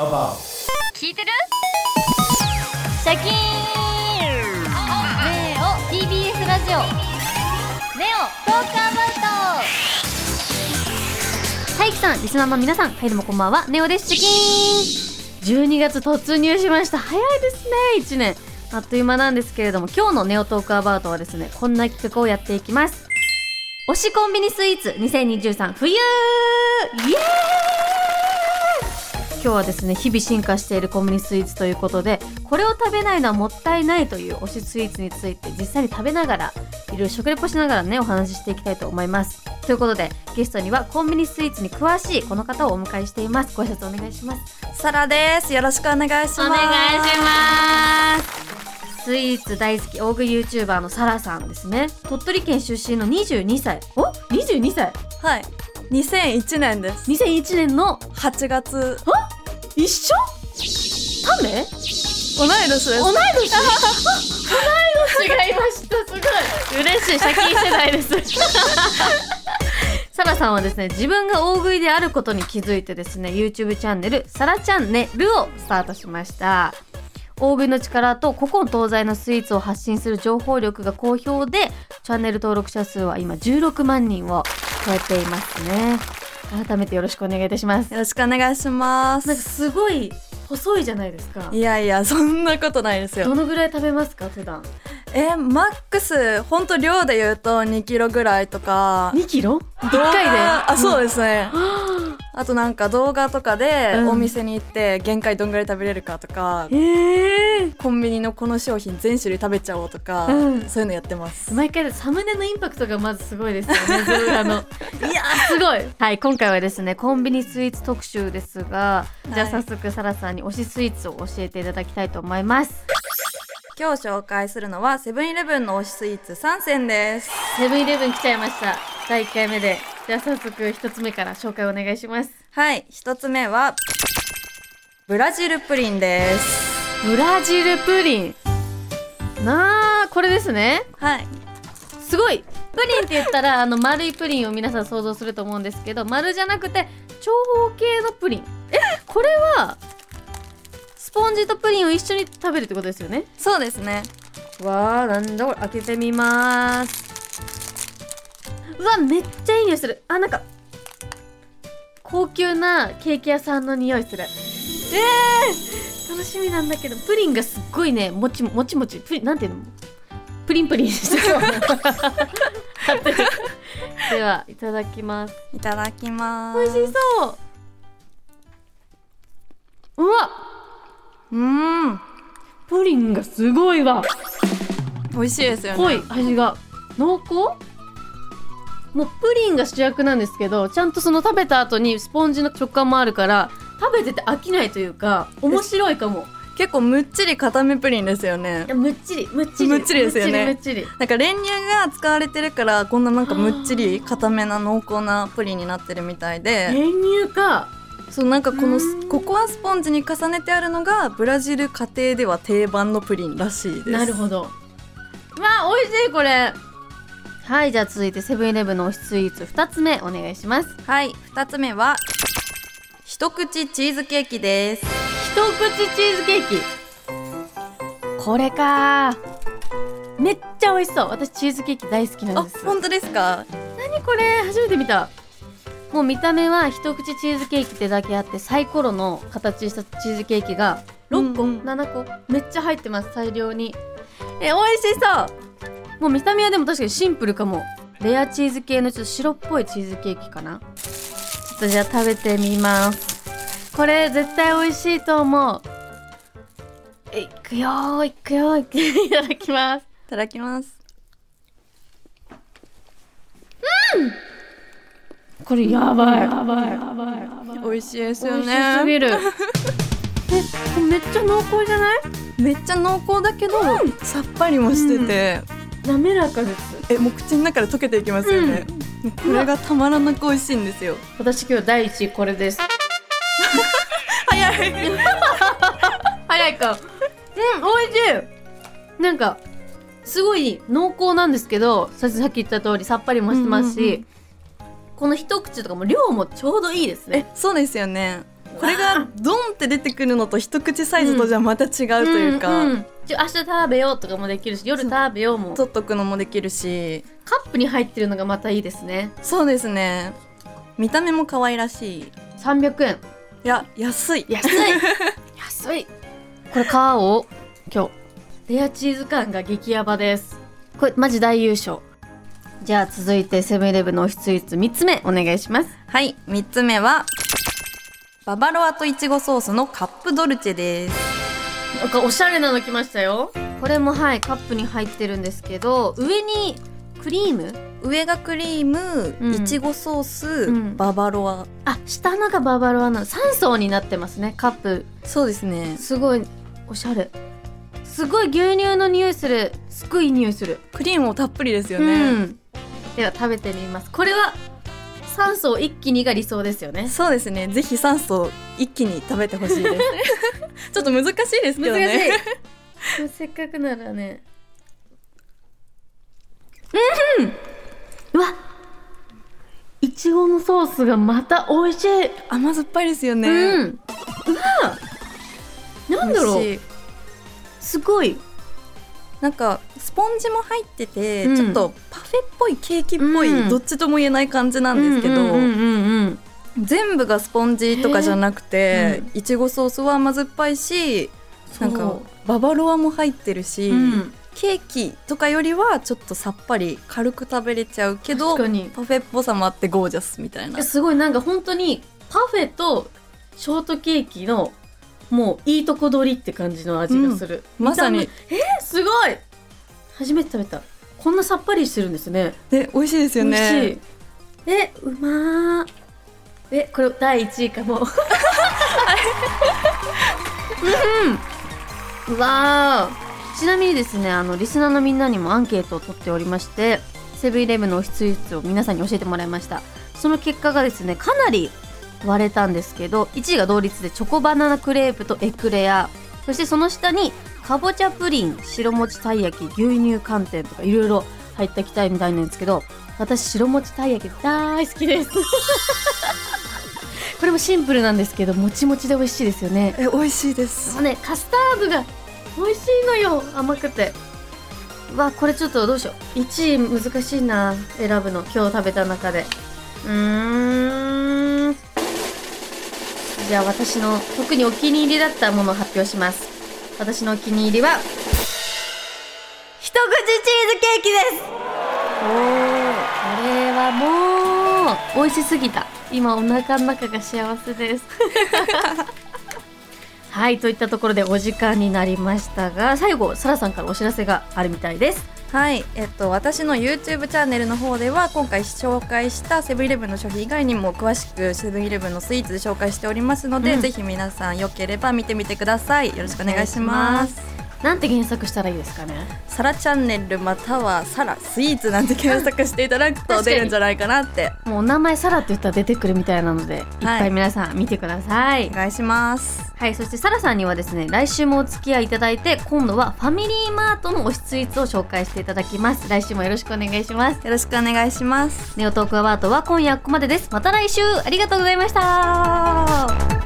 about. 聞いてる？シャキーン。ネオ TBS ラジオ。ネオトークアバウト。大輝さんリスナーの皆さんはいどうもこんばんは。ネオです。シャキーン。12月突入しました。早いですね1年。あっという間なんですけれども今日のネオトークアバウトはですねこんな企画をやっていきます。推しコンビニスイーツ2023冬。イエーイ今日はですね日々進化しているコンビニスイーツということでこれを食べないのはもったいないという推しスイーツについて実際に食べながらいろいろ食レポしながらねお話ししていきたいと思いますということでゲストにはコンビニスイーツに詳しいこの方をお迎えしていますご挨拶お願いしますサラです。よろしくお願いします。お願いしますスイーツ大好き大食い YouTuber のサラさんですね鳥取県出身の22歳お？22歳？す。はい。2001年です。2001年の8月。一緒？タメ？同い年です。同い年？同い年。がいました。すごい。嬉しい。シャキー世代です。サラさんはですね自分が大食いであることに気づいてですね YouTube チャンネル「サラチャンネル」をスタートしました。大食いの力と古今東西のスイーツを発信する情報力が好評でチャンネル登録者数は今16万人を超えていますね改めてよろしくお願いいたしますよろしくお願いしまなんかす。すごい細いじゃないですかいやいや、そんなことないですどよ。のぐらい食べますか普段？え、マックス、ほんと量で言うと2キロぐらいとか。2キロ？1動画回で？あ、そうですね。はあとなんか動画とかでうん。お店に行って限界どんぐらい食べれるかとか、ええコンビニのこの商品全種類食べちゃおうとか、うん。そういうのやってます。毎回サムネのインパクトがまずすごいですよね 動画の。いやー。すごい。はい今回はですねコンビニスイーツ特集ですが、じゃあはい早速サラさんに推しスイーツを教えていただきたいと思います。今日紹介するのはセブンイレブンの推しスイーツ3選です。セブンイレブン来ちゃいました。第1回目でじゃあ早速1つ目から紹介お願いします。はい、一つ目はブラジルプリンです。ブラジルプリン。なあこれですね。はい、すごい。プリンって言ったら あの丸いプリンを皆さん想像すると思うんですけど丸じゃなくて長方形のプリン。えこれはスポンジとプリンを一緒に食べるってことですよね？そうですね。わあなんだこれ。開けてみますうわめっちゃいい匂いする。あなんか高級なケーキ屋さんの匂いする。えー、楽しみなんだけどプリンがすっごいねもちもちもち。プリンなんていうの？プリンプリンしてそう勝手にではいただきます。いただきます。美味しそう。うわう。うん、プリンがすごいわ。美味しいですよね。濃い味が。濃厚？もうプリンが主役なんですけどちゃんとその食べた後にスポンジの食感もあるから食べてて飽きないというか面白いかも。結構むっちり固めプリンですよね。い。やむっちりむっちり。むっちりですよね。むっちりなんか練乳が使われてるからこんななんかむっちり固めな濃厚なプリンになってるみたいりで、練乳か。そうなんかこのうん。ココアスポンジに重ねてあるのがブラジル家庭では定番のプリンらしいです。なるほど。わあ美味しいこれはいじゃあ続いてセブンイレブンの推しスイーツ2つ目お願いします。はい、二つ目は一口チーズケーキです。一口チーズケーキ。これか。めっちゃ美味しそう。私チーズケーキ大好きなんあで、す。本当ですか？何これ？初めて見た。もう見た目は一口チーズケーキってだけあってサイコロの形したチーズケーキが6個、うん。うん7個？めっちゃ入ってます大量に。え美味しそうもう見た目はでも確かにシンプルかも。レアチーズ系のちょっと白っぽいチーズケーキかな。ちょっとじゃあ食べてみます。これ絶対美味しいと思う。いくよーいくよーい。いただきます。いただきます。これやばい。やばいやばい美味しいですよ美味しすね。ぎる。えめっちゃ濃厚じゃない？めっちゃ濃厚だけど、さっぱりもしてて、滑らかですえもう口の中で溶けていきますよね。もうこれがたまらなく美味しいんですよ。私今日第一位これです早い。早いかうん美味しいなんかすごい濃厚なんですけどささっき言った通りさっぱりもしてますし、うんうんうんこの一口とかも量もちょうどいいですねえそうですよね。これがドンって出てくるのと一口サイズとじゃまた違うというか、んんちょ明日食べようとかもできるし夜食べようも。取っとくのもできるし。カップに入ってるのがまたいいですね。そうですね。見た目も可愛らしい。い300円。や安い。安い。安い。これ買おう今日。レアチーズ感が激ヤバです。これマジ大優勝。じゃあ続いてセブンイレブンの推しスイーツ3つ目お願いします。はい3つ目はババロアといちごソースのカップドルチェです。なんかおしゃれなの来ましたよ。これもはいカップに入ってるんですけど上にクリーム？上がクリーム、うん。いちごソース、うん。ババロア。あ下のがババロアなの。3層になってますねカップ。そうですね。すごいおしゃれ。すごい牛乳の匂いする。すごい匂いする。クリームもたっぷりですようね、ん、では食べてみます。これは3層一気にが理想ですよね。そうですね。ぜひ3層一気に食べてほしいです。ちょっと難しいですけどね。い。せっかくならね。うん。うわ。いちごのソースがまた美味しい、甘酸っぱいですよね、うん。うわ。なんだろう。すごいなんかスポンジも入ってて、うん。ちょっとパフェっぽいケーキっぽい、うん。どっちとも言えない感じなんですけど、全部がスポンジとかじゃなくてへいちごソースは甘酸っぱいしなんかババロアも入ってるし、うん。ケーキとかよりはちょっとさっぱり軽く食べれちゃうけどパフェっぽさもあってゴージャスみたいな。すごい。なんか本当にパフェとショートケーキのもういいとこ取りって感じの味がする、まさに。えーすごい。初めて食べた。こんなさっぱりしてるんですね。で美味しいですよ美味しねい。えうまー。えこれ第1位かも。うんうわー。ちなみにですねあのリスナーのみんなにもアンケートを取っておりましてセブンイレブンの推しスイーツを皆さんに教えてもらいました。その結果がですねかなり割れたんですけど1位が同率でチョコバナナクレープとエクレア。そしてその下にかぼちゃプリン白餅たい焼き牛乳寒天とかいろいろ入ってきたいみたいなんですけど私白餅たい焼き大好きです。これもシンプルなんですけどもちもちで美味しいですよね。え美味しいです。もうねカスタードが美味しいのよ。甘くて。うわこれちょっとどうしよう。1位難しいな選ぶの。今日食べた中で。うーんじゃあ私の特にお気に入りだったものを発表します。私のお気に入りは一口チーズケーキです。おーこれはもう美味しすぎた。今お腹の中が幸せです。はいといったところでお時間になりましたが最後サラさんからお知らせがあるみたいです。はい、えっと、私の YouTube チャンネルの方では今回紹介したセブンイレブンの商品以外にも詳しくセブンイレブンのスイーツで紹介しておりますので、うん。ぜひ皆さんよければ見てみてください。よろしくお願いしますなんて検索したらいいですかね？サラチャンネルまたはサラスイーツなんて検索していただくと出るんじゃないかなって。もうお名前サラって言ったら出てくるみたいなので、い、っぱい皆さん見てください。お願いします。はいそしてサラさんにはですね来週もお付き合いいただいて今度はファミリーマートの推しスイーツを紹介していただきます。来週もよろしくお願いします。よろしくお願いします。ネオトークアワードは今夜ここまでです。また来週。ありがとうございました